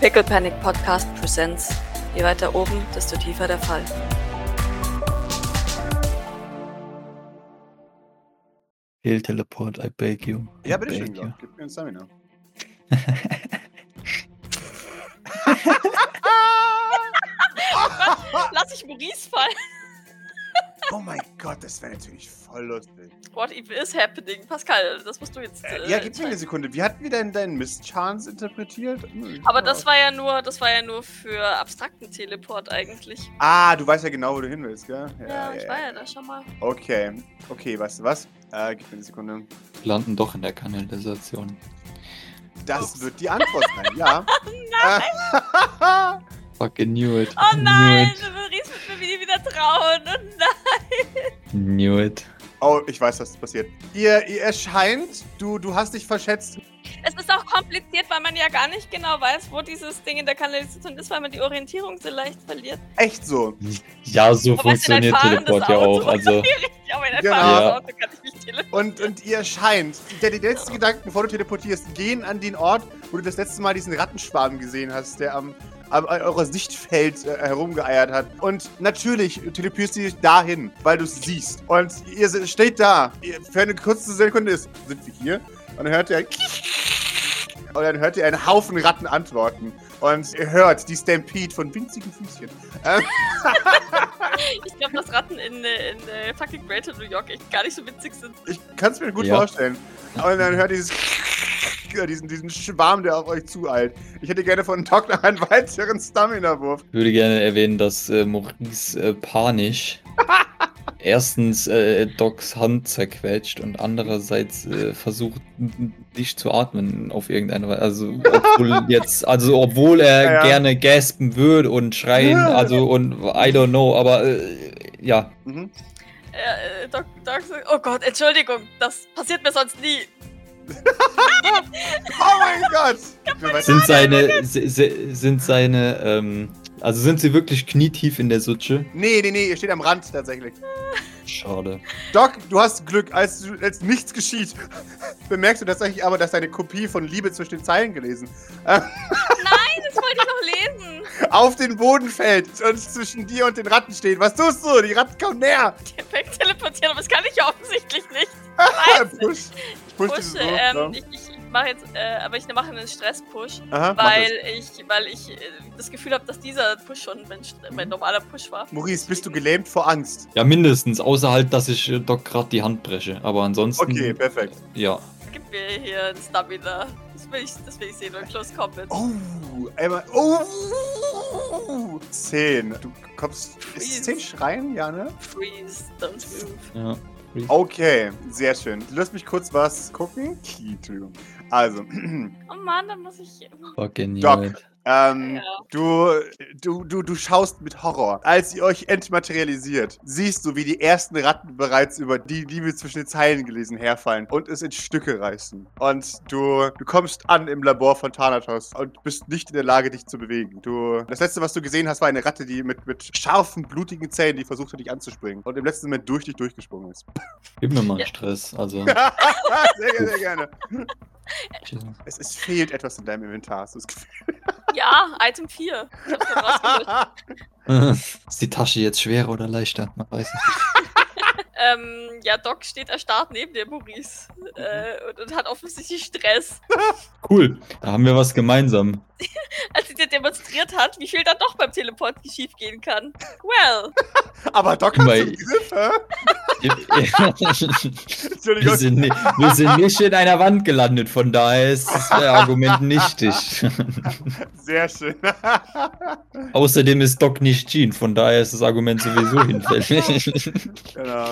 Pickle Panic Podcast Presents. Je weiter oben, desto tiefer der Fall. Heal Teleport, I beg you. I Ja, bitteschön. Glock. Gib mir ein Stamina. Lass ich Maurice fallen. Oh mein Gott, das wäre natürlich voll lustig. What even is happening? Pascal, das musst du jetzt. Äh, Äh, ja, gib mir eine. Sekunde. Wie hatten wir denn deinen Mist-Chance interpretiert? Hm, Aber ja. das war ja nur, das war ja nur für abstrakten Teleport eigentlich. Ah, du weißt ja genau, wo du hin willst, gell? Ja, ich war ja da schon mal. Okay. Okay, weißt du was? Äh, gib mir eine Sekunde. Wir landen doch in der Kanalisation. Das Ups. wird die Antwort sein, ja. Nein! Fucking knew it. Oh nein, Knew Maurice wird mir nie wieder trauen. Oh nein. Knew it. oh, ich weiß, was passiert. Ihr, ihr erscheint, du, du hast dich verschätzt. Es ist auch kompliziert, weil man ja gar nicht genau weiß, wo dieses Ding in der Kanalisation ist, weil man die Orientierung so leicht verliert. Echt so. Ja, so Aber funktioniert Teleport ja auch. Also, aber in ein Genau. fahrendes Ja. Auto kann ich mich teleportieren. Und, und ihr erscheint. Der, die letzten Gedanken, bevor du teleportierst, gehen an den Ort, wo du das letzte Mal diesen Rattenschwarm gesehen hast, der am, am an eurer Sichtfeld äh, herumgeeiert hat. Und natürlich teleportierst du dich dahin, weil du es siehst. Und ihr steht da. Für eine kurze Sekunde ist, sind wir hier? Und dann hört ihr ein und dann hört ihr einen Haufen Ratten antworten. Und ihr hört die Stampede von winzigen Füßchen. Ich glaube, dass Ratten in, äh, in äh, fucking Greater New York echt gar nicht so witzig sind. Ich kann es mir gut Ja. vorstellen. Und dann hört dieses diesen, diesen Schwarm, der auf euch zueilt. Ich hätte gerne von Doc noch einen weiteren Stamina-Wurf. ich würde gerne erwähnen, dass äh, Maurice äh, panisch erstens äh, Docs Hand zerquetscht und andererseits äh, versucht nicht zu atmen auf irgendeine Weise. Also obwohl jetzt, also obwohl er Ja, ja. gerne gaspen würde und schreien, Ja. also und I don't know, aber äh, ja. Mhm. Äh, äh, Doc, Doc oh Gott, Entschuldigung, das passiert mir sonst nie. Oh mein Gott! Wer weiß- Sind seine, si- si- sind seine, ähm, also sind sie wirklich knietief in der Sutsche? Nee, nee, nee, ihr steht am Rand tatsächlich. Schade. Doc, du hast Glück, als, als nichts geschieht. Bemerkst du tatsächlich aber, dass deine Kopie von Liebe zwischen den Zeilen gelesen Nein, das wollte ich noch lesen. auf den Boden fällt und zwischen dir und den Ratten steht. Was tust du? Die Ratten kommen näher! Weg teleportieren, aber das kann ich ja offensichtlich nicht. push. Ich push, dieses Pushe, Wurf, ähm, ja. ich, ich mache jetzt, äh, aber ich mache einen Stress-Push, weil ich, weil ich äh, das Gefühl habe, dass dieser Push schon mein, mein normaler Push war. Maurice, bist du gelähmt vor Angst? Ja, mindestens, außer halt, dass ich äh, Doc gerade die Hand breche. Aber ansonsten. Okay, perfekt. Ja. Gib mir hier ein Stamina. Das will ich, das will ich sehen, und Close Combat. Oh, einmal. Oh! Zehn. Du kommst. Ist es zehn Schreien? Ja, ne? Freeze, don't move. ja. Okay, sehr schön. Lass mich kurz was gucken. Entschuldigung. Also, Oh Mann, dann muss ich. Fucking Doc. Ähm, Ja. du, du, du, du schaust mit Horror. Als ihr euch entmaterialisiert, siehst du, wie die ersten Ratten bereits über die Liebe zwischen den Zeilen gelesen herfallen und es in Stücke reißen. Und du, du kommst an im Labor von Thanatos und bist nicht in der Lage, dich zu bewegen. Du, das letzte, was du gesehen hast, war eine Ratte, die mit, mit scharfen, blutigen Zähnen, die versucht hat, dich anzuspringen. Und im letzten Moment durch dich durchgesprungen ist. Gib mir mal Ja. Stress. Also. sehr, sehr gerne. Es, es fehlt etwas in deinem Inventar, hast du das Gefühl? Ja, Item 4. Ich hab's. Ist die Tasche jetzt schwerer oder leichter? Man weiß es nicht. ähm, ja, Doc steht erstarrt neben dir, Maurice. Äh, und, und hat offensichtlich Stress. Cool. Da haben wir was gemeinsam. Als sie dir demonstriert hat, wie viel dann doch beim Teleport schief gehen kann. Well. Aber Doc hat zum Griff, hä? wir, sind, wir sind nicht in einer Wand gelandet, von daher ist das Argument nichtig. Sehr schön. Außerdem ist Doc nicht Jean, von daher ist das Argument sowieso hinfällig. genau.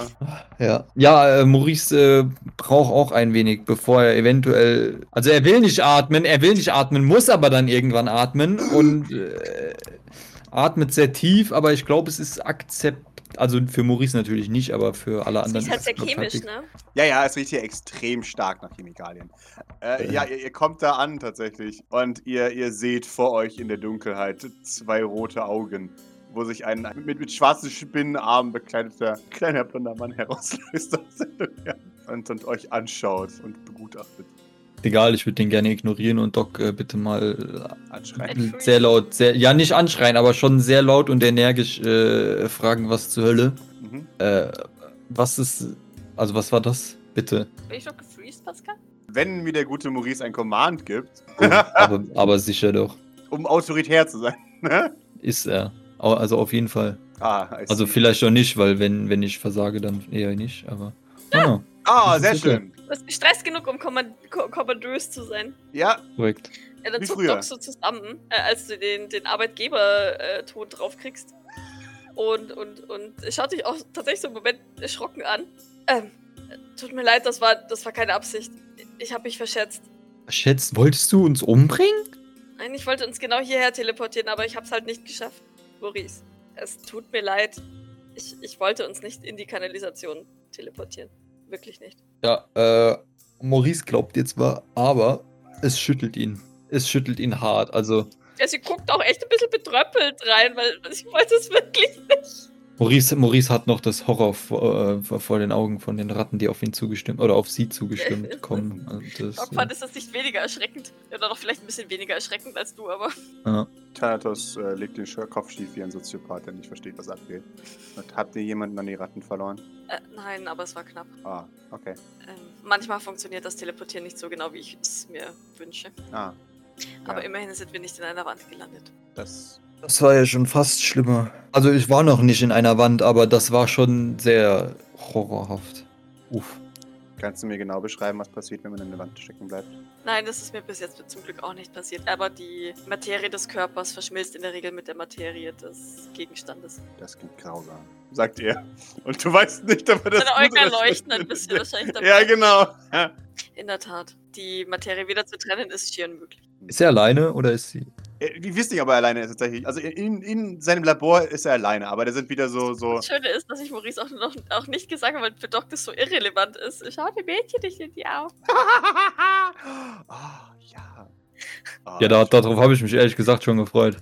Ja, ja äh, Maurice äh, braucht auch ein wenig, bevor er eventuell. Also er will nicht atmen, er will nicht atmen, muss aber dann irgendwann atmen und äh, atmet sehr tief, aber ich glaube, es ist akzept. Also für Maurice natürlich nicht, aber für alle Das anderen. ist halt es, sehr glaub ich, chemisch, ne? Ja, ja, es riecht hier extrem stark nach Chemikalien. Äh, ja, ihr, ihr kommt da an tatsächlich. Und ihr, ihr seht vor euch in der Dunkelheit zwei rote Augen, wo sich ein mit, mit schwarzen Spinnenarmen bekleideter kleiner blonder Mann herauslöst aus der Dunkelheit und, und euch anschaut und begutachtet. Egal, ich würde den gerne ignorieren und Doc äh, bitte mal Anschreien. äh, sehr laut, sehr, ja nicht anschreien, aber schon sehr laut und energisch äh, fragen, was zur Hölle. Mhm. Äh, was ist, also was war das? Bitte. Bin ich doch gefreezed, Pascal? Wenn mir der gute Maurice ein Command gibt, Oh, aber, aber sicher doch. um autoritär zu sein. ne? Ist er. Also auf jeden Fall. ah, Also vielleicht auch nicht, weil wenn, wenn ich versage, dann eher nicht, aber. Ah, Ah, sehr schön. Du bist gestresst genug, um kommand ko kommandös zu sein. Ja, korrekt. Ja, dann Wie zuckt. Doc so zusammen, äh, als du den, den Arbeitgeber-Ton draufkriegst. Und, und, und schaut dich auch tatsächlich so einen Moment erschrocken an. Ähm, tut mir leid, das war, das war keine Absicht. Ich habe mich verschätzt. Schätzt, wolltest du uns umbringen? Nein, ich wollte uns genau hierher teleportieren, aber ich habe es halt nicht geschafft. Maurice, es tut mir leid. Ich, ich wollte uns nicht in die Kanalisation teleportieren. Wirklich nicht. Ja, äh, Maurice glaubt jetzt zwar, aber es schüttelt ihn. Es schüttelt ihn hart. Also, Ja, sie guckt auch echt ein bisschen betröppelt rein, weil ich wollte es wirklich nicht. Maurice, Maurice hat noch das Horror vor, äh, vor den Augen von den Ratten, die auf ihn zugestimmt oder auf sie zugestimmt kommen. Und das, Doc fand es das nicht weniger erschreckend. Oder doch vielleicht ein bisschen weniger erschreckend als du, aber. ja. Thanatos äh, legt den Kopf schief wie ein Soziopath, der nicht versteht, was abgeht. Und habt ihr jemanden an die Ratten verloren? Äh, nein, aber es war knapp. Ah, okay. Ähm, manchmal funktioniert das Teleportieren nicht so genau, wie ich es mir wünsche. Ah. Aber Ja, immerhin sind wir nicht in einer Wand gelandet. das. Das war ja schon fast schlimmer. Also ich war noch nicht in einer Wand, aber das war schon sehr horrorhaft. Uff. Kannst du mir genau beschreiben, was passiert, wenn man in der Wand stecken bleibt? Nein, das ist mir bis jetzt zum Glück auch nicht passiert. Aber die Materie des Körpers verschmilzt in der Regel mit der Materie des Gegenstandes. Das klingt grausam, sagt er. Und du weißt nicht, ob er das Seine gut Augen leuchten ein bisschen wahrscheinlich dabei. Ja, genau. Ja. In der Tat. Die Materie wieder zu trennen ist schier unmöglich. Ist er alleine oder ist sie? Äh, Wir wissen nicht, ob er alleine ist tatsächlich. Also in, in seinem Labor ist er alleine, aber da sind wieder so, so. Das Schöne ist, dass ich Maurice auch, noch, auch nicht gesagt habe, weil für Doc das so irrelevant ist. Schau die Mädchen nicht in die Augen. Ah, ja. Ah, Ja, da, darauf habe ich mich ehrlich gesagt schon gefreut.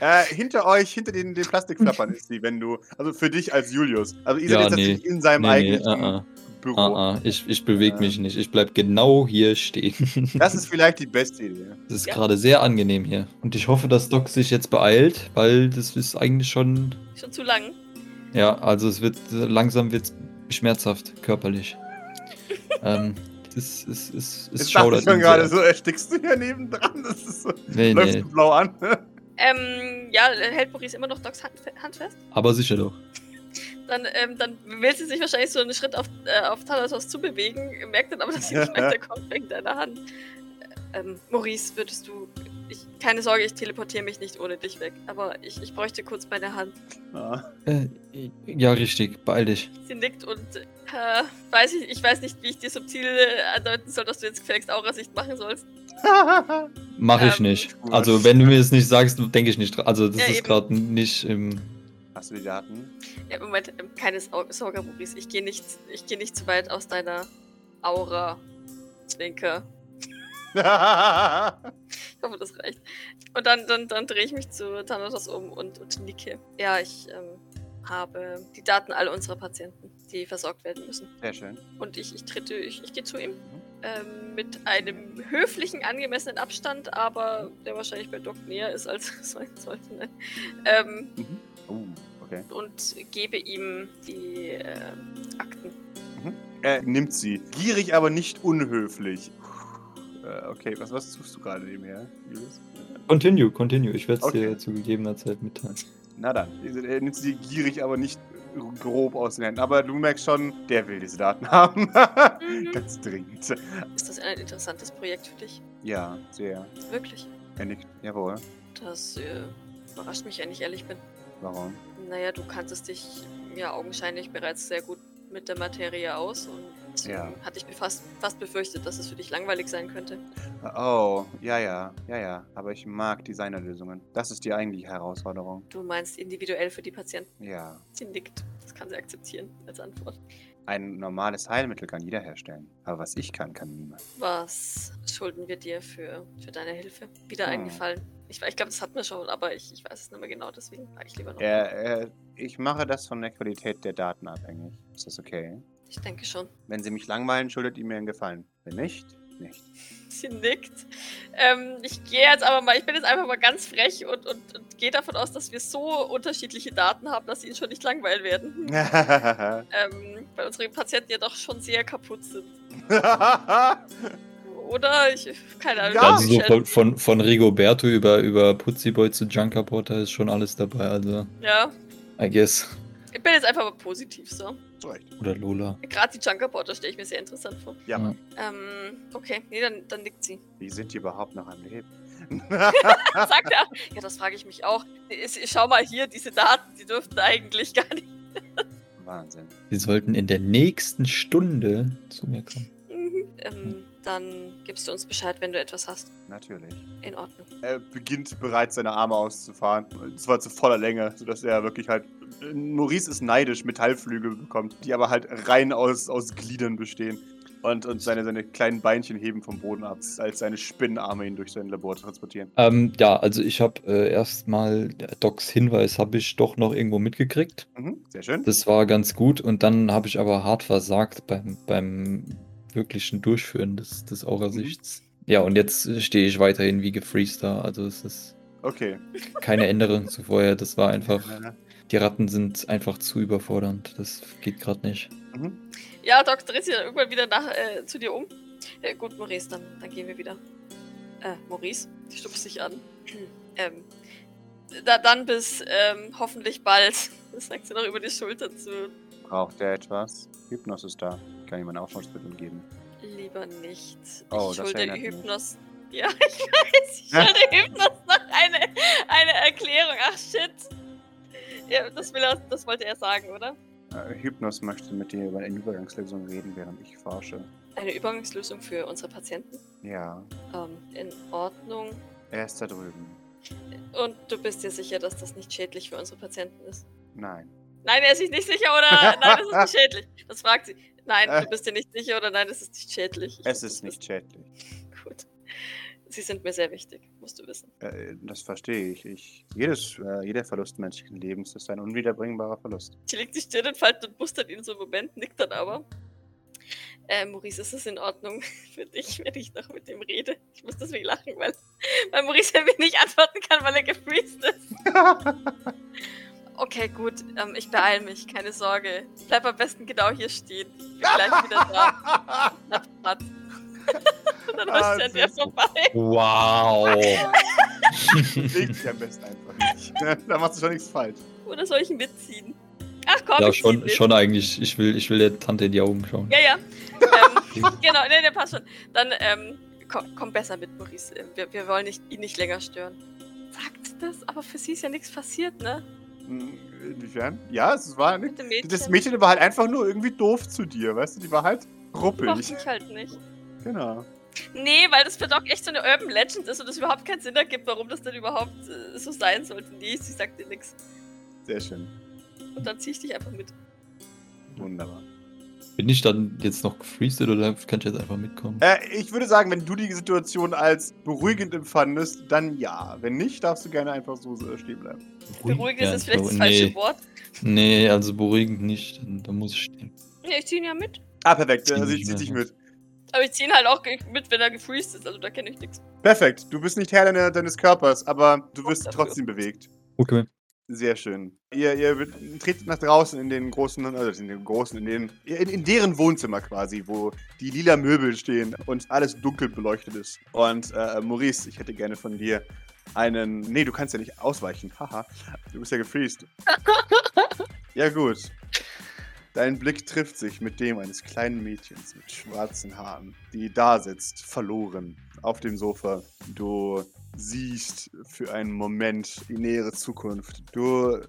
Äh, hinter euch, hinter den, den Plastikflappern ist sie, wenn du. Also für dich als Julius. Also ihr seid Ja, jetzt nee. tatsächlich in seinem Nee, nee, eigentlichen ah, Büro. ah, ah, ich, ich bewege Ja. mich nicht. Ich bleib genau hier stehen. Das ist vielleicht die beste Idee. Das ist Ja. gerade sehr angenehm hier. Und ich hoffe, dass Doc sich jetzt beeilt, weil das ist eigentlich schon. Schon zu lang. Ja, also es wird langsam wird's schmerzhaft, körperlich. ähm, das ist, ist, ist, schaudert ich schon gerade so, erstickst du hier nebendran? Das ist so. Nee, Läufst nee, du blau an? Ähm, ja, hält Maurice immer noch Docs Hand, Hand fest? aber sicher doch. Dann, ähm, dann will sie sich wahrscheinlich so einen Schritt auf, äh, auf Thanatos zubewegen, merkt dann aber, dass sie nicht weiterkommt wegen deiner Hand. Äh, Ähm, Maurice, würdest du. Ich, keine Sorge, ich teleportiere mich nicht ohne dich weg. Aber ich, ich bräuchte kurz meine Hand. Ah. Äh, ja, richtig, beeil dich. Sie nickt und äh, weiß ich, ich weiß nicht, wie ich dir subtil äh, andeuten soll, dass du jetzt gefälligst Aurasicht machen sollst. Mach ich Ähm, nicht. Also, wenn du mir es nicht sagst, denke ich nicht dran. Also, das Ja, ist gerade nicht im. Hast du die Daten? Ja, Moment, ähm, keine Sorge, Maurice. Ich gehe nicht, ich gehe nicht zu weit aus deiner Aura. Zwinker. Ich hoffe, das reicht. Und dann, dann, dann drehe ich mich zu Thanatos um und, und nicke. Ja, ich ähm, habe die Daten all unserer Patienten, die versorgt werden müssen. Sehr schön. Und ich, ich trete, ich, ich gehe zu ihm. Ähm, mit einem höflichen, angemessenen Abstand, aber der wahrscheinlich bei Doc näher ist, als es sein sollte. Ähm, Mhm. Oh, okay. und gebe ihm die äh, Akten. Er nimmt sie. Gierig, aber nicht unhöflich. Äh, okay, was, was tust du gerade nebenher, Julius? Continue, continue. Ich werde es Okay. dir zu gegebener Zeit mitteilen. Na dann. Er nimmt sie gierig, aber nicht grob aus den Händen. Aber du merkst schon, der will diese Daten haben. Mhm. Ganz dringend. Ist das ein interessantes Projekt für dich? Ja, sehr. Wirklich? Er nickt. Jawohl. Das äh, überrascht mich, wenn ich ehrlich bin. Warum? Naja, du kanntest dich ja augenscheinlich bereits sehr gut mit der Materie aus und Ja. hatte ich fast, fast befürchtet, dass es für dich langweilig sein könnte. Oh, ja, ja, ja, ja. Aber ich mag Designerlösungen. Das ist die eigentliche Herausforderung. Du meinst individuell für die Patienten. Ja. Sie nickt. Das kann sie akzeptieren als Antwort. Ein normales Heilmittel kann jeder herstellen. Aber was ich kann, kann niemand. Was schulden wir dir für, für deine Hilfe? Wieder Hm. eingefallen. Ich, ich glaube, das hatten wir schon, aber ich, ich weiß es nicht mehr genau, deswegen frage ich lieber noch. Äh, äh, ich mache das von der Qualität der Daten abhängig. Ist das okay? Ich denke schon. Wenn Sie mich langweilen, schuldet ihr mir einen Gefallen. Wenn nicht, nicht. Sie nickt. Ähm, ich gehe jetzt aber mal, ich bin jetzt einfach mal ganz frech und, und, und gehe davon aus, dass wir so unterschiedliche Daten haben, dass sie ihn schon nicht langweilen werden. ähm, weil unsere Patienten ja doch schon sehr kaputt sind. Oder? Ich, keine Ahnung. Ja. Also so von, von, von Rigoberto über, über Putziboy zu Junker Potter ist schon alles dabei, also Ja. I guess. Ich bin jetzt einfach mal positiv so. Oder Lola. Gerade die Junker Porter stelle ich mir sehr interessant vor. Ja. Ähm, okay, nee, dann, dann nickt sie. Wie sind die überhaupt noch am Leben? Sagt er. Ja, das frage ich mich auch. Ich- Schau mal hier, diese Daten, die dürften eigentlich gar nicht. Wahnsinn. Sie sollten in der nächsten Stunde zu mir kommen. Mhm. Ähm, dann gibst du uns Bescheid, wenn du etwas hast. Natürlich. In Ordnung. Er beginnt bereits seine Arme auszufahren. Und zwar zu voller Länge, sodass er wirklich halt. Maurice ist neidisch, Metallflügel bekommt, die aber halt rein aus, aus Gliedern bestehen. Und, und seine, seine kleinen Beinchen heben vom Boden ab, als seine Spinnenarme ihn durch sein Labor transportieren. Ähm, ja, also ich habe äh, erstmal Docs Hinweis habe ich doch noch irgendwo mitgekriegt. Mhm, sehr schön. Das war ganz gut und dann habe ich aber hart versagt beim, beim wirklichen Durchführen des, des Aurasichts. Ja, und jetzt stehe ich weiterhin wie gefreezed da. Also es ist Okay. keine Änderung zu vorher. Das war einfach, Äh, die Ratten sind einfach zu überfordernd. Das geht gerade nicht. mhm. Ja, Doc dreht sich dann irgendwann wieder nach, äh, zu dir um. Äh, gut, Maurice, dann, dann gehen wir wieder. Äh, Maurice, die stupst dich an. ähm, da, dann bis ähm, hoffentlich bald. Das sagt sie noch über die Schulter zu. Braucht er etwas? Hypnos ist da. Kann ihm ein Aufschauungsmittel geben. Lieber nicht. Oh, ich das schulde mich. Hypnos. Ja, ich weiß, ich schulde Hypnos noch eine, eine Erklärung. Ach shit. Ja, das, er, das wollte er sagen, oder? Äh, Hypnos möchte mit dir über eine Übergangslösung reden, während ich forsche. Eine Übergangslösung für unsere Patienten. Ja, Ähm, in Ordnung. er ist da drüben. Und du bist dir sicher, dass das nicht schädlich für unsere Patienten ist? Nein. Nein, er ist sich nicht sicher oder nein, das ist nicht schädlich. Das fragt sie. Nein, du bist dir nicht sicher oder nein, das ist nicht schädlich. Ich Es ist nicht schädlich. Gut. Sie sind mir sehr wichtig, musst du wissen. Äh, das verstehe ich. ich jedes, äh, jeder Verlust menschlichen Lebens ist ein unwiederbringbarer Verlust. Sie legt die Stirn in Falten und mustert ihn so einen Moment, nickt dann aber. Äh, Maurice, ist es in Ordnung für dich, wenn ich noch mit dem rede? Ich muss deswegen lachen, weil, weil Maurice mir nicht antworten kann, weil er gefreezed ist. Okay, gut. Ähm, ich beeile mich, keine Sorge. Bleib am besten genau hier stehen. Ich bin gleich wieder da. Platz. Und dann Ah, er dir süß. vorbei. Wow! Leg dich am besten einfach nicht. da machst du schon nichts falsch. Oder soll ich ihn mitziehen? Ach komm, ja, ich schon, schon eigentlich. Ich will, ich will der Tante in die Augen schauen. Ja, ja. ähm, genau, nee, der passt schon. Dann, ähm, komm, komm besser mit, Maurice. Wir, wir wollen nicht, ihn nicht länger stören. Sagt das, aber für sie ist ja nichts passiert, ne? Inwiefern? Ja, es war nicht. Mädchen. Das Mädchen war halt einfach nur irgendwie doof zu dir, weißt du? Die war halt ruppig. ich halt nicht. Genau. Nee, weil das für Doc echt so eine Urban Legend ist und es überhaupt keinen Sinn ergibt, warum das denn überhaupt äh, so sein sollte. Nee, sie sagt dir nichts. Sehr schön. Und dann zieh ich dich einfach mit. Wunderbar. Bin ich dann jetzt noch gefreezed oder kann ich jetzt einfach mitkommen? Äh, ich würde sagen, wenn du die Situation als beruhigend empfandest, dann ja. Wenn nicht, darfst du gerne einfach so äh, stehen bleiben. Beruhigend ist Ja, jetzt vielleicht das nee, falsche Wort. Nee, also beruhigend nicht. Dann, dann muss ich stehen. Ja, ich zieh ihn ja mit. Ah, perfekt. Also ich zieh mehr dich mit. mit. Aber ich zieh ihn halt auch mit, wenn er gefreezed ist. Also da kenne ich nichts. Perfekt. Du bist nicht Herr deines Körpers, aber du wirst trotzdem bewegt. Okay. Sehr schön. Ihr, ihr tretet nach draußen in den großen, also in den großen, in den, in, in deren Wohnzimmer quasi, wo die lila Möbel stehen und alles dunkel beleuchtet ist. Und äh, Maurice, ich hätte gerne von dir einen. Nee, du kannst ja nicht ausweichen. Haha. Du bist ja gefreezed. ja, gut. Dein Blick trifft sich mit dem eines kleinen Mädchens mit schwarzen Haaren, die da sitzt, verloren, auf dem Sofa. Du siehst für einen Moment die nähere Zukunft. Du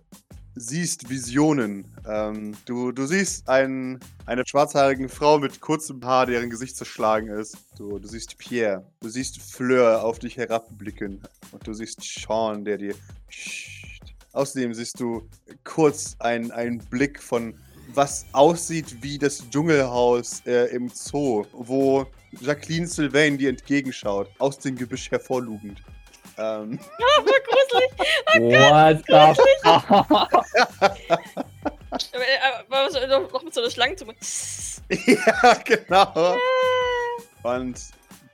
siehst Visionen. Ähm, du, du siehst einen, eine schwarzhaarige Frau mit kurzem Haar, deren Gesicht zerschlagen ist. Du, du siehst Pierre. Du siehst Fleur auf dich herabblicken. Und du siehst Sean, der dir... Außerdem siehst du kurz einen, einen Blick von was aussieht wie das Dschungelhaus äh, im Zoo, wo Jacqueline Sylvain dir entgegenschaut, aus dem Gebüsch hervorlugend. Ähm, Aber gruselig. What the fuck? Aber, äh, aber so, noch, noch mit so einer Schlangenzunge. ja, genau. Und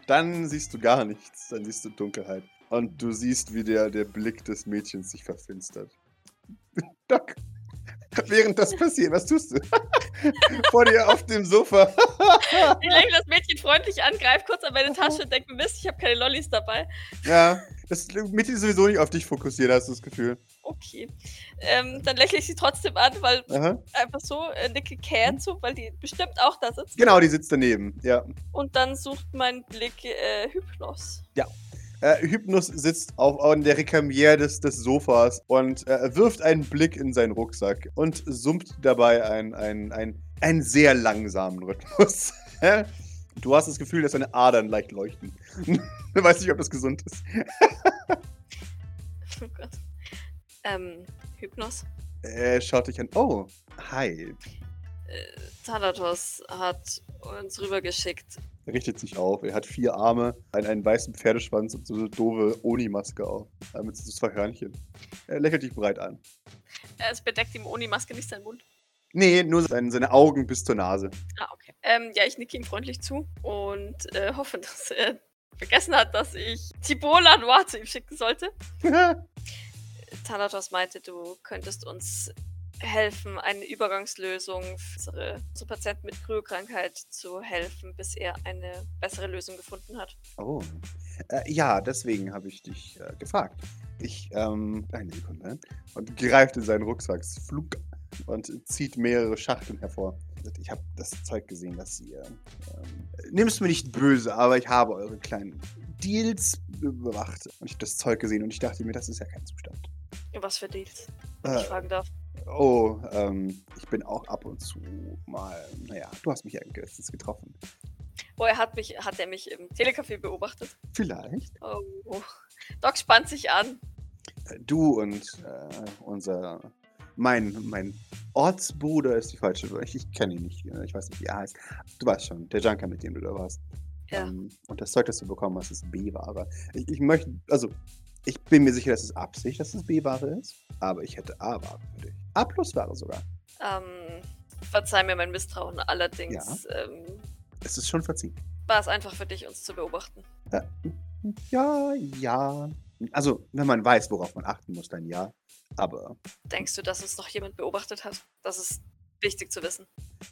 Dann siehst du gar nichts. Dann siehst du Dunkelheit. Und du siehst, wie der, der Blick des Mädchens sich verfinstert. Doc, während das passiert, was tust du? Vor dir auf dem Sofa. Ich lächle das Mädchen freundlich an, greife kurz an meine Tasche und denke mir, Mist, ich habe keine Lollis dabei. ja, das Mädchen ist sowieso nicht auf dich fokussiert, hast du das Gefühl. Okay. Ähm, dann lächle ich sie trotzdem an, weil Aha. einfach so äh, nicke Karen zu, weil die bestimmt auch da sitzt. Genau, die sitzt daneben, ja. Und dann sucht mein Blick äh, Hypnos. Äh, Hypnos sitzt auf, an der Rekamiere des, des Sofas und äh, wirft einen Blick in seinen Rucksack und summt dabei einen, einen, einen sehr langsamen Rhythmus. du hast das Gefühl, dass seine Adern leicht leuchten. du weißt nicht, ob das gesund ist. Oh Gott. Ähm, Hypnos. Er schaut dich an. Oh, hi. Äh, Thanatos hat uns rübergeschickt. Er richtet sich auf. Er hat vier Arme, einen, einen weißen Pferdeschwanz und so eine doofe Oni-Maske auf. Äh, Mit so zwei Hörnchen. Er lächelt dich breit an. Äh, Es bedeckt ihm ohne Maske nicht seinen Mund. Nee, nur seine, seine Augen bis zur Nase. Ah, okay. Ähm, ja, ich nicke ihm freundlich zu und äh, hoffe, dass er vergessen hat, dass ich Tibola Noir zu ihm schicken sollte. Thanatos meinte, du könntest uns helfen, eine Übergangslösung für unsere, unsere Patienten mit Kryokrankheit zu helfen, bis er eine bessere Lösung gefunden hat. Oh. Äh, ja, deswegen habe ich dich äh, gefragt. Ich, ähm, eine Sekunde. Und greift in seinen Rucksack, flug und zieht mehrere Schachteln hervor. Ich habe das Zeug gesehen, das ihr. Ähm, Nimm's mir nicht böse, aber ich habe eure kleinen Deals bewacht. Und ich habe das Zeug gesehen und ich dachte mir, das ist ja kein Zustand. Was für Deals, wenn Äh, ich fragen darf. oh, ähm, ich bin auch ab und zu mal. Naja, du hast mich ja letztens getroffen. Oh, er hat mich, hat er mich im Telecafé beobachtet. Vielleicht. Oh. Doc spannt sich an. Äh, Du und äh, unser. Mein, mein Ortsbruder ist die falsche. Ich, ich kenne ihn nicht. äh, Ich weiß nicht, wie er heißt. Du weißt schon, der Junker, mit dem du da warst. Ja. Ähm, und das Zeug, das du bekommen hast, ist B-Ware. Ich, ich möchte. Also, ich bin mir sicher, dass es Absicht, dass es B-Ware ist. Aber ich hätte A-Ware für dich. A-Plus-Ware sogar. Ähm, verzeih mir mein Misstrauen. Allerdings ähm, Es ist schon verziehen. war es einfach für dich, uns zu beobachten. Ja, ja. Also, wenn man weiß, worauf man achten muss, dann ja. Aber, Denkst du, dass uns noch jemand beobachtet hat? Das ist wichtig zu wissen.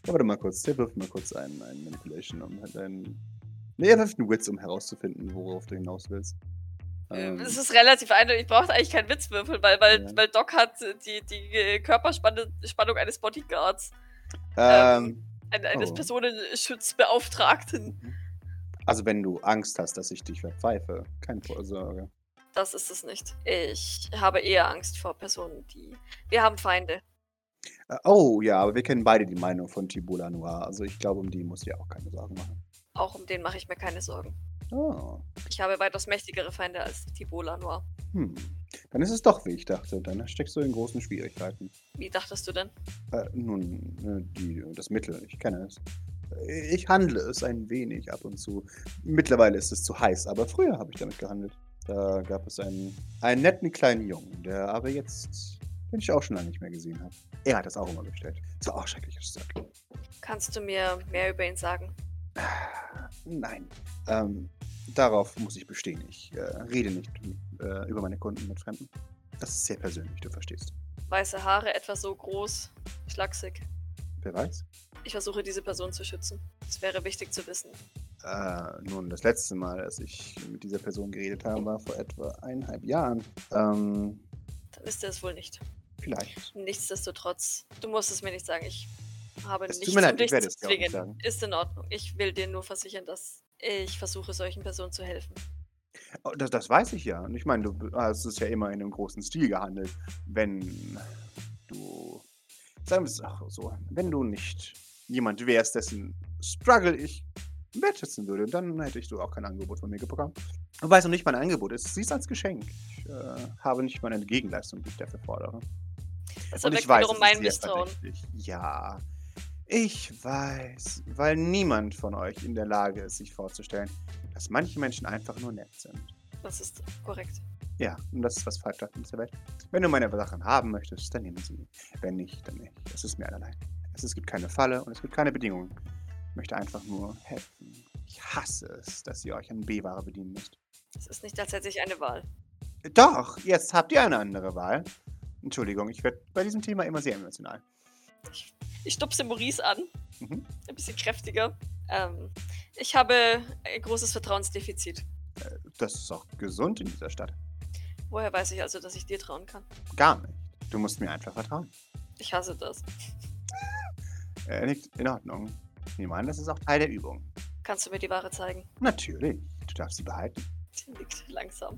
ja, warte mal kurz. Der wirft mal kurz einen, einen Manipulation um halt einen. Nee, er wirft einen Witz, um herauszufinden, worauf du hinaus willst. Ähm, Ähm, Es ist relativ eindeutig. Ich brauche eigentlich keinen Witzwürfel, weil, weil, Ja. weil Doc hat die, die äh, Körperspannung Spannung eines Bodyguards, ähm, ein, eines Oh. Personenschutzbeauftragten. also, wenn du Angst hast, dass ich dich verpfeife, keine Sorge. Das ist es nicht. Ich habe eher Angst vor Personen, die. Wir haben Feinde. Äh, oh, ja, aber wir kennen beide die Meinung von Tibola Noir. Also, ich glaube, um die muss dir auch keine Sorgen machen. Auch um den mache ich mir keine Sorgen. Oh, Ich habe weitaus mächtigere Feinde als Tibola Noir. hm. Dann ist es doch, wie ich dachte. Dann steckst du in großen Schwierigkeiten. Wie dachtest du denn? Äh, nun, äh, die, das Mittel, ich kenne es. Ich handle es ein wenig ab und zu. Mittlerweile ist es zu heiß, aber früher habe ich damit gehandelt. Da gab es einen, einen netten kleinen Jungen, der aber jetzt, den ich auch schon lange nicht mehr gesehen habe. Er hat das auch immer bestellt. Es war auch schreckliches Zeug. Kannst du mir mehr über ihn sagen? Nein. Ähm, darauf muss ich bestehen. Ich äh, rede nicht äh, über meine Kunden mit Fremden. Das ist sehr persönlich, du verstehst. Weiße Haare, etwa so groß, schlaksig. Wer weiß? Ich versuche diese Person zu schützen. Es wäre wichtig zu wissen. Äh, nun, das letzte Mal, als ich mit dieser Person geredet habe, war vor etwa eineinhalb Jahren. Ähm, Dann ist er es wohl nicht. vielleicht. Nichtsdestotrotz, du musst es mir nicht sagen. Ich habe Es nichts, leid, um ich dich zu zwingen. Ist in Ordnung. Ich will dir nur versichern, dass ich versuche, solchen Personen zu helfen. Oh, das, das weiß ich ja. Und ich meine, du hast es ja immer in einem großen Stil gehandelt. Wenn du. Sagen wir es auch so. Wenn du nicht jemand wärst, dessen Struggle ich wertschätzen würde, dann hätte ich du auch kein Angebot von mir bekommen. Du weißt noch nicht, mein Angebot ist. Sieh es als Geschenk. Ich äh, habe nicht mal eine Gegenleistung, die ich dafür fordere. Das Und ich weiß, wiederum es mein Misstrauen. Ja, ich weiß, weil niemand von euch in der Lage ist, sich vorzustellen, dass manche Menschen einfach nur nett sind. Das ist korrekt. Ja, und das ist was falsch auf dieser Welt. Wenn du meine Sachen haben möchtest, dann nimm sie. Wenn nicht, dann nicht. Es ist mir allerlei. Es gibt keine Falle und es gibt keine Bedingungen. Ich möchte einfach nur helfen. Ich hasse es, dass ihr euch an B-Ware bedienen müsst. Es ist nicht tatsächlich eine Wahl. Doch, jetzt habt ihr eine andere Wahl. Entschuldigung, ich werde bei diesem Thema immer sehr emotional. Ich, ich stupse Maurice an. Mhm. Ein bisschen kräftiger. Ähm, ich habe ein großes Vertrauensdefizit. Das ist auch gesund in dieser Stadt. Woher weiß ich also, dass ich dir trauen kann? Gar nicht. Du musst mir einfach vertrauen. Ich hasse das. Äh, nicht in Ordnung. Ich nehme an, das ist auch Teil der Übung. Kannst du mir die Ware zeigen? Natürlich. Du darfst sie behalten. Sie liegt langsam.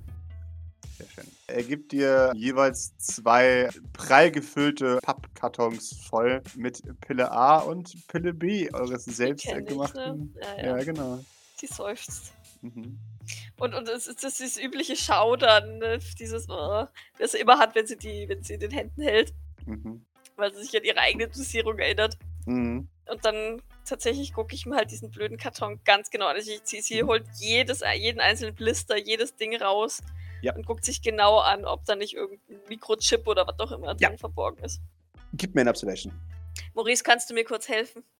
Sehr schön. Er gibt dir jeweils zwei prall gefüllte Pappkartons voll mit Pille A und Pille B eures selbst kenn ich, gemachten. ne? Ja, Ja, ja. genau. Sie seufzt. Mhm. Und, und es ist das ist das übliche Schaudern, ne? dieses, oh, das sie immer hat, wenn sie die, wenn sie in den Händen hält, Mhm. weil sie sich an ihre eigene Dosierung erinnert. Mhm. Und dann tatsächlich gucke ich mir halt diesen blöden Karton ganz genau an. Also ich, sie, sie Mhm. holt jedes, jeden einzelnen Blister, jedes Ding raus Ja. und guckt sich genau an, ob da nicht irgendein Mikrochip oder was auch immer Ja. drin verborgen ist. Gib mir ein Observation. Maurice, kannst du mir kurz helfen?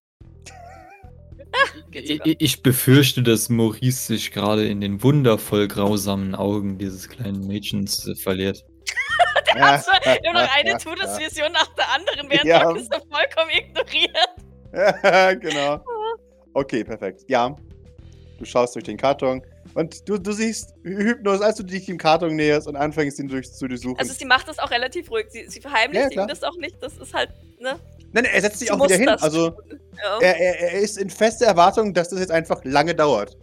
Ich, ich befürchte, dass Maurice sich gerade in den wundervoll grausamen Augen dieses kleinen Mädchens äh, verliert. Der hat zwar nur noch eine Todesvision nach der anderen, während Ja. Doc so vollkommen ignoriert. genau. Okay, perfekt. Ja. Du schaust durch den Karton und du, du siehst Hypnos, als du dich dem Karton näherst und anfängst, ihn durch, zu durchsuchen. Also sie macht das auch relativ ruhig. Sie, sie verheimlicht Ja, ihm das auch nicht. Das ist halt, ne? nein, er setzt sich auch wieder hin. Also. Ja. er, er, er ist in fester Erwartung, dass das jetzt einfach lange dauert.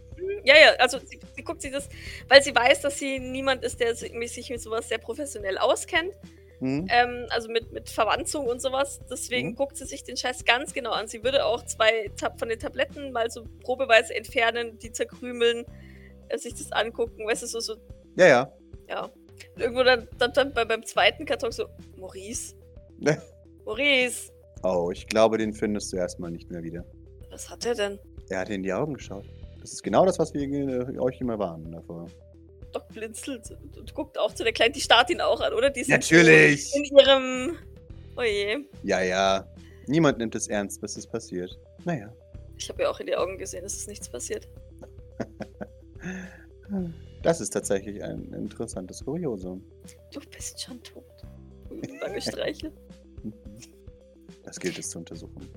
ja, ja, also sie, sie guckt sich das, weil sie weiß, dass sie niemand ist, der sich mit sowas sehr professionell auskennt. Mhm. Ähm, also mit, mit Verwandzung und sowas. Deswegen Mhm. guckt sie sich den Scheiß ganz genau an. Sie würde auch zwei Tab von den Tabletten mal so probeweise entfernen, die zerkrümeln, äh, sich das angucken. Weißt du, so, so Ja, ja. ja. Und irgendwo dann, dann, dann bei, beim zweiten Karton so, Maurice. Ne. Maurice, Oh, ich glaube, den findest du erstmal nicht mehr wieder. was hat er denn? Er hat in die Augen geschaut. Das ist genau das, was wir äh, euch immer warnen davor. Doc blinzelt und, guckt auch zu der Kleinen. Die starrt ihn auch an, oder? Die sind Natürlich! In ihrem. Oh je. Ja, ja. Niemand nimmt es ernst, was ist passiert. Naja. Ich habe ja auch in die Augen gesehen, es ist nichts passiert. Das ist tatsächlich ein interessantes Kuriosum. Du bist schon tot. Lange Streiche. Das gilt es zu untersuchen.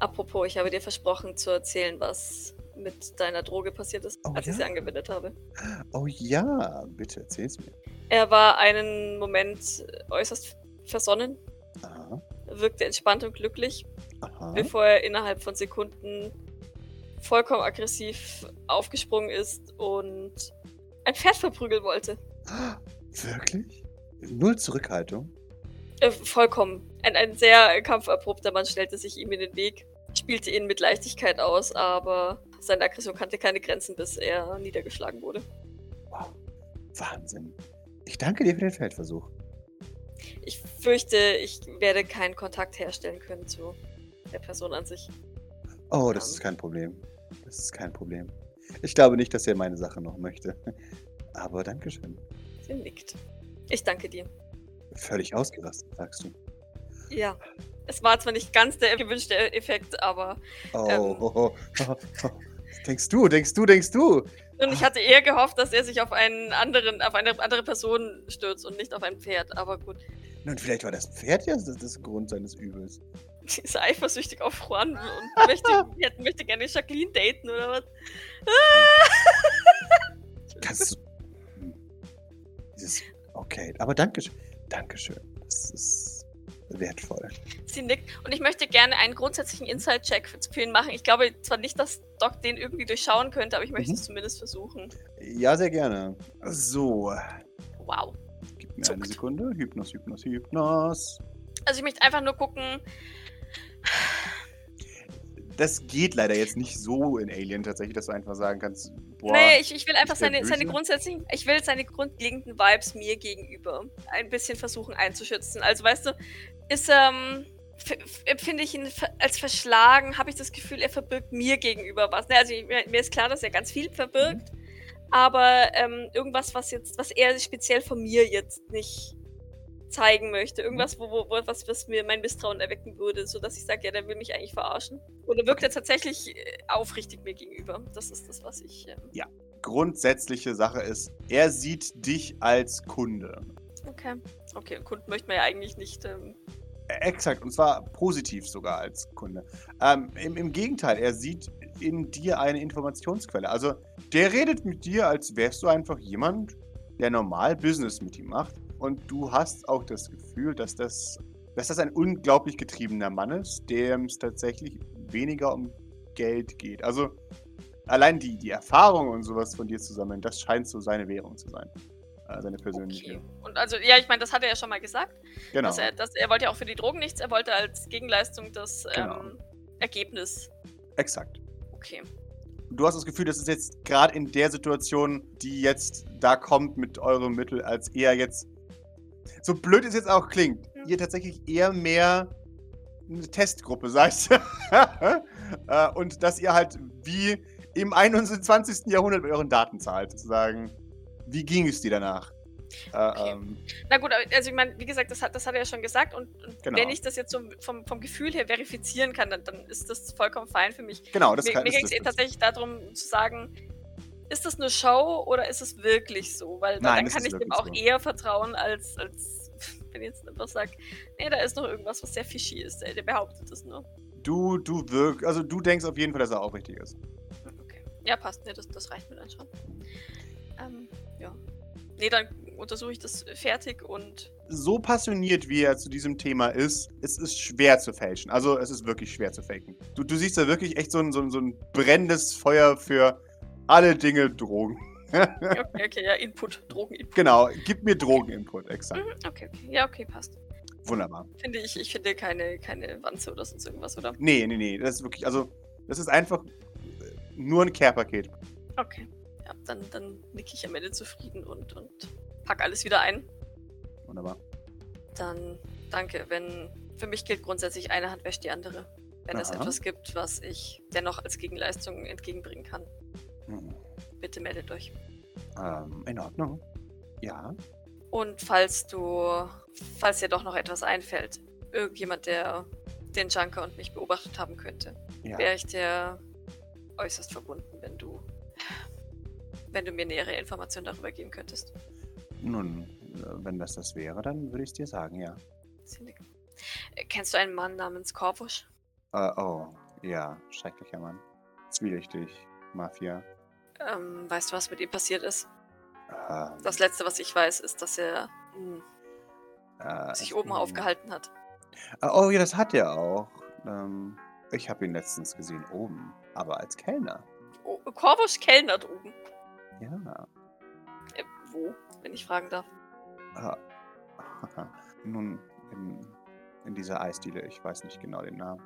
Apropos, ich habe dir versprochen zu erzählen, was mit deiner Droge passiert ist, Oh als ich sie ja? angewendet habe. Oh ja, bitte erzähl's mir. Er war einen Moment äußerst versonnen, Aha, wirkte entspannt und glücklich, aha. bevor er innerhalb von Sekunden vollkommen aggressiv aufgesprungen ist und ein Pferd verprügeln wollte. Wirklich? Null Zurückhaltung? Äh, vollkommen. Ein, ein sehr kampferprobter Mann stellte sich ihm in den Weg, spielte ihn mit Leichtigkeit aus, aber seine Aggression kannte keine Grenzen, bis er niedergeschlagen wurde. Wow. Wahnsinn. Ich danke dir für den Feldversuch. Ich fürchte, ich werde keinen Kontakt herstellen können zu der Person an sich. Oh, das ist kein Problem. Das ist kein Problem. Ich glaube nicht, dass er meine Sache noch möchte. Aber Dankeschön. Sie nickt. Ich danke dir. Völlig ausgerastet, sagst du. Ja. Es war zwar nicht ganz der gewünschte Effekt, aber. Oh, Ähm. oh, oh, oh, oh. Denkst du, denkst du, denkst du? Und ich hatte eher gehofft, dass er sich auf einen anderen, auf eine andere Person stürzt und nicht auf ein Pferd. Aber gut. Nun, vielleicht war das Pferd ja das, das Grund seines Übels. Sie ist eifersüchtig auf Juan und möchte, möchte gerne Jacqueline daten oder was? Kannst du. Dieses, okay, aber Dankeschön. Dankeschön. Das ist wertvoll. Sie nickt. Und ich möchte gerne einen grundsätzlichen Inside-Check für, ihn machen. Ich glaube zwar nicht, dass Doc den irgendwie durchschauen könnte, aber ich möchte Mhm. es zumindest versuchen. Ja, sehr gerne. So, Wow. gib mir eine Zuckt. Sekunde. Hypnos, Hypnos, Hypnos. Also ich möchte einfach nur gucken. Das geht leider jetzt nicht so in Alien tatsächlich, dass du einfach sagen kannst, boah. nee, ich, ich will einfach seine, seine grundsätzlichen, ich will seine grundlegenden Vibes mir gegenüber ein bisschen versuchen einzuschützen. Also weißt du, ist, ähm, empfinde ich ihn als verschlagen, habe ich das Gefühl, er verbirgt mir gegenüber was. Ne? Also ich, mir ist klar, dass er ganz viel verbirgt, aber ähm, irgendwas, was jetzt, was er speziell von mir jetzt nicht zeigen möchte. Irgendwas, wo, wo, wo was, was mir mein Misstrauen erwecken würde, sodass ich sage, ja, der will mich eigentlich verarschen. Oder wirkt er tatsächlich äh, aufrichtig mir gegenüber? Das ist das, was ich. Ähm, Grundsätzliche Sache ist, er sieht dich als Kunde. Okay. Okay, und Kunden möchte man ja eigentlich nicht. Ähm, Exakt, und zwar positiv sogar als Kunde. Ähm, im, Im Gegenteil, er sieht in dir eine Informationsquelle. Also, der redet mit dir, als wärst du einfach jemand, der normal Business mit ihm macht. Und du hast auch das Gefühl, dass das, dass das ein unglaublich getriebener Mann ist, dem es tatsächlich weniger um Geld geht. Also, allein die, die Erfahrung und sowas von dir zu sammeln, das scheint so seine Währung zu sein. Äh, seine persönliche. okay. Und also, ja, ich meine, das hat er ja schon mal gesagt. Genau. Dass er, dass, er wollte ja auch für die Drogen nichts, er wollte als Gegenleistung das Genau. ähm, Ergebnis. Exakt. Okay. Du hast das Gefühl, dass es jetzt gerade in der Situation, die jetzt da kommt mit eurem Mittel, als eher jetzt, so blöd es jetzt auch klingt, Mhm. ihr tatsächlich eher mehr eine Testgruppe seid. Äh, Und dass ihr halt wie im 21. Jahrhundert mit euren Daten zahlt, sozusagen. Wie ging es dir danach? Äh, Okay. ähm, Na gut, also ich meine, wie gesagt, das hat, das hat er ja schon gesagt und, und Genau. wenn ich das jetzt so vom, vom Gefühl her verifizieren kann, dann, dann ist das vollkommen fein für mich. genau, das mir kann mir ging es das- eh tatsächlich darum zu sagen, ist das eine Show oder ist es wirklich so? Weil Nein, dann das kann ich dem auch so. eher vertrauen, als, als wenn ich jetzt einfach sage, nee, da ist noch irgendwas, was sehr fishy ist. Der, der behauptet es nur. Du, du wirk, also du denkst auf jeden Fall, dass er aufrichtig ist. Okay. Ja, passt. Nee, das, das reicht mir dann schon. Ähm, ja. Nee, dann untersuche ich das fertig und so passioniert, wie er zu diesem Thema ist, es ist schwer zu fälschen. Also es ist wirklich schwer zu faken. Du, du siehst da wirklich echt so ein, so, ein, so ein brennendes Feuer für alle Dinge Drogen. okay, okay, ja, Input, Drogen-Input. genau, gib mir Drogeninput, exakt. Mhm, okay, okay. Ja, okay, passt. Wunderbar. Finde ich, ich finde keine, keine Wanze oder sonst irgendwas, oder? Nee, nee, nee, das ist wirklich, also das ist einfach nur ein Care-Paket. Okay. Ja, dann, dann nicke ich am Ende zufrieden und, und pack alles wieder ein. Wunderbar. Dann danke, wenn. Für mich gilt grundsätzlich eine Hand wäscht die andere. Wenn es Aha. etwas gibt, was ich dennoch als Gegenleistung entgegenbringen kann, Hm. bitte meldet euch. Ähm, in Ordnung. Ja. Und falls du, falls dir doch noch etwas einfällt, irgendjemand, der den Junker und mich beobachtet haben könnte, Ja. wäre ich dir äußerst verbunden, wenn du, wenn du mir nähere Informationen darüber geben könntest. Nun, äh, wenn das das wäre, dann würde ich es dir sagen, ja. Äh, Kennst du einen Mann namens Korvusch? Äh, oh, ja, schrecklicher Mann. Zwielichtig, Mafia. Ähm, weißt du, was mit ihm passiert ist? Ähm, Das letzte, was ich weiß, ist, dass er hm, äh, sich oben hm. aufgehalten hat. Oh ja, das hat er auch. Ähm, ich habe ihn letztens gesehen oben, aber als Kellner. Oh, Korvusch kellnert oben. Ja. Äh, wo, wenn ich fragen darf? Äh, nun, in, in dieser Eisdiele, ich weiß nicht genau den Namen.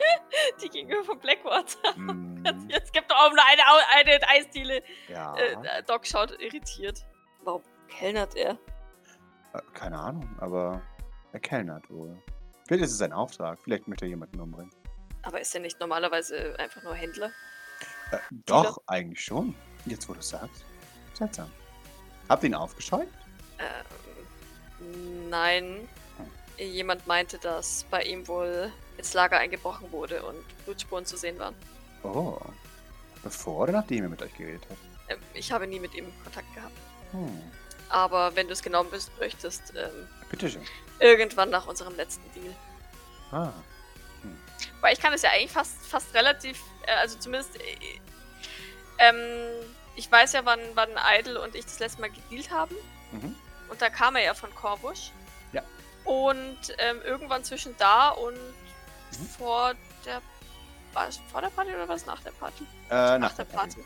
Die gegenüber von Blackwater. Hm, Es gibt doch auch nur eine, eine Eisdiele. ja, Äh, Doc schaut irritiert. Warum kellnert er? äh, keine Ahnung, aber er kellnert wohl. Vielleicht ist es ein Auftrag, vielleicht möchte er jemanden umbringen. Aber ist er nicht normalerweise einfach nur Händler? Äh, doch, eigentlich schon. Jetzt, wo du es sagst. Seltsam. Habt ihr ihn aufgescheucht? Ähm, nein. Jemand meinte, dass bei ihm wohl ins Lager eingebrochen wurde und Blutspuren zu sehen waren. Oh. Bevor oder nachdem er mit euch geredet hat? Ähm, ich habe nie mit ihm Kontakt gehabt. Hm. Aber wenn du es genau wissen möchtest, ähm, Bitteschön. irgendwann nach unserem letzten Deal. Ah. Weil ich kann es ja eigentlich fast, fast relativ, äh, also zumindest, äh, ähm, ich weiß ja, wann, wann Idle und ich das letzte Mal gedealt haben. Mhm. Und da kam er ja von Korvusch. Ja. Und ähm, irgendwann zwischen da und Mhm. vor der war es vor der Party oder was nach der Party? Äh, nach der Party.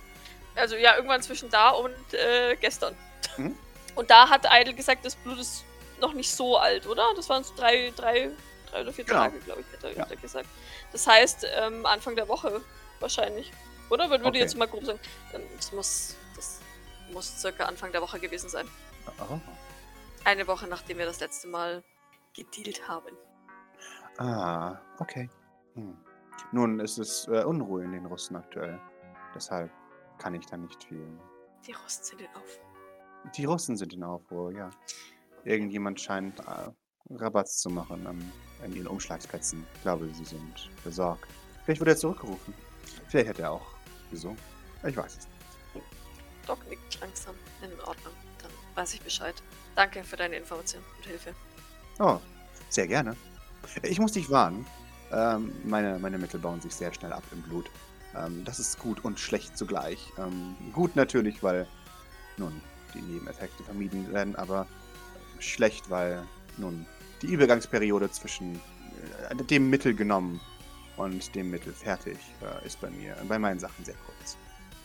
Also ja, irgendwann zwischen da und äh, gestern. Mhm. Und da hat Idle gesagt, das Blut ist noch nicht so alt, oder? Das waren so drei, drei, drei oder vier Genau. Tage, glaube ich, hat er, Ja. gesagt. Das heißt, ähm, Anfang der Woche wahrscheinlich. Oder? Würde würde Okay. jetzt mal grob sagen. Dann, Das muss, das muss circa Anfang der Woche gewesen sein. Oh. Eine Woche, nachdem wir das letzte Mal gedealt haben. Ah, okay. Hm. Nun, es ist äh, Unruhe in den Russen aktuell. Deshalb kann ich da nicht viel. Die Russen sind in Aufruhr. Die Russen sind in Aufruhr, ja. irgendjemand scheint äh, Rabatz zu machen an, an ihren Umschlagsplätzen. Ich glaube, sie sind besorgt. Vielleicht wurde er zurückgerufen. Vielleicht hat er auch gesungen. Ich weiß es nicht. Doc nickt langsam. In Ordnung. Dann weiß ich Bescheid. Danke für deine Information und Hilfe. Oh, sehr gerne. Ich muss dich warnen. Ähm, meine, meine Mittel bauen sich sehr schnell ab im Blut. Ähm, das ist gut und schlecht zugleich. Ähm, gut natürlich, weil nun die Nebeneffekte vermieden werden, aber schlecht, weil nun die Übergangsperiode zwischen äh, dem Mittel genommen und dem Mittel fertig äh, ist bei mir, bei meinen Sachen sehr kurz.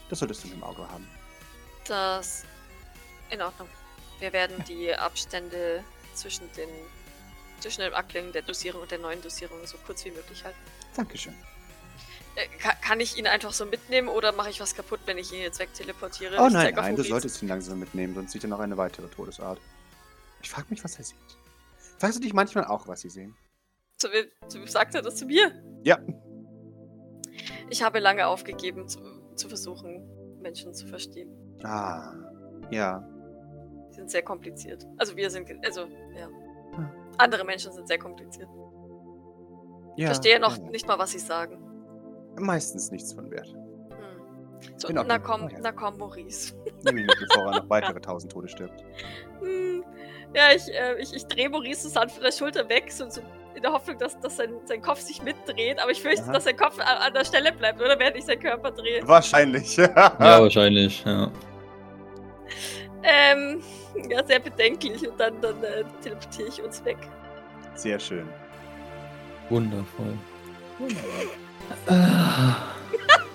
Das solltest du im Auge haben. Das. In Ordnung. Wir werden die Abstände zwischen den. zwischen dem Abklingen der Dosierung und der neuen Dosierung so kurz wie möglich halten. Dankeschön. Äh, ka kann ich ihn einfach so mitnehmen oder mache ich was kaputt, wenn ich ihn jetzt wegteleportiere? Oh nein, nein, du solltest ihn langsam mitnehmen, sonst sieht er noch eine weitere Todesart. Ich frage mich, was er sieht. Fragst du dich manchmal auch, was sie sehen? Zu, zu, sagt er das zu mir? Ja. Ich habe lange aufgegeben, zu, zu versuchen, Menschen zu verstehen. Ah, ja. Sie sind sehr kompliziert. Also wir sind, also, ja. Hm. Andere Menschen sind sehr kompliziert. Ich ja verstehe noch ja. nicht mal, was sie sagen. Meistens nichts von Wert. Hm. So, na komm, Oh ja. na komm, Maurice. Nimm ihn mit, bevor er noch weitere tausend Tode stirbt. Hm. Ja, ich, äh, ich, ich drehe Maurice so sanft von der Schulter weg, so, so in der Hoffnung, dass, dass sein, sein Kopf sich mitdreht. Aber ich fürchte, Aha. dass sein Kopf an, an der Stelle bleibt, oder während ich seinen Körper drehe. Wahrscheinlich. Ja, wahrscheinlich, ja. Ähm, ja, sehr bedenklich. Und dann, dann äh, teleportiere ich uns weg. Sehr schön. Wundervoll. Wunderbar. Ah.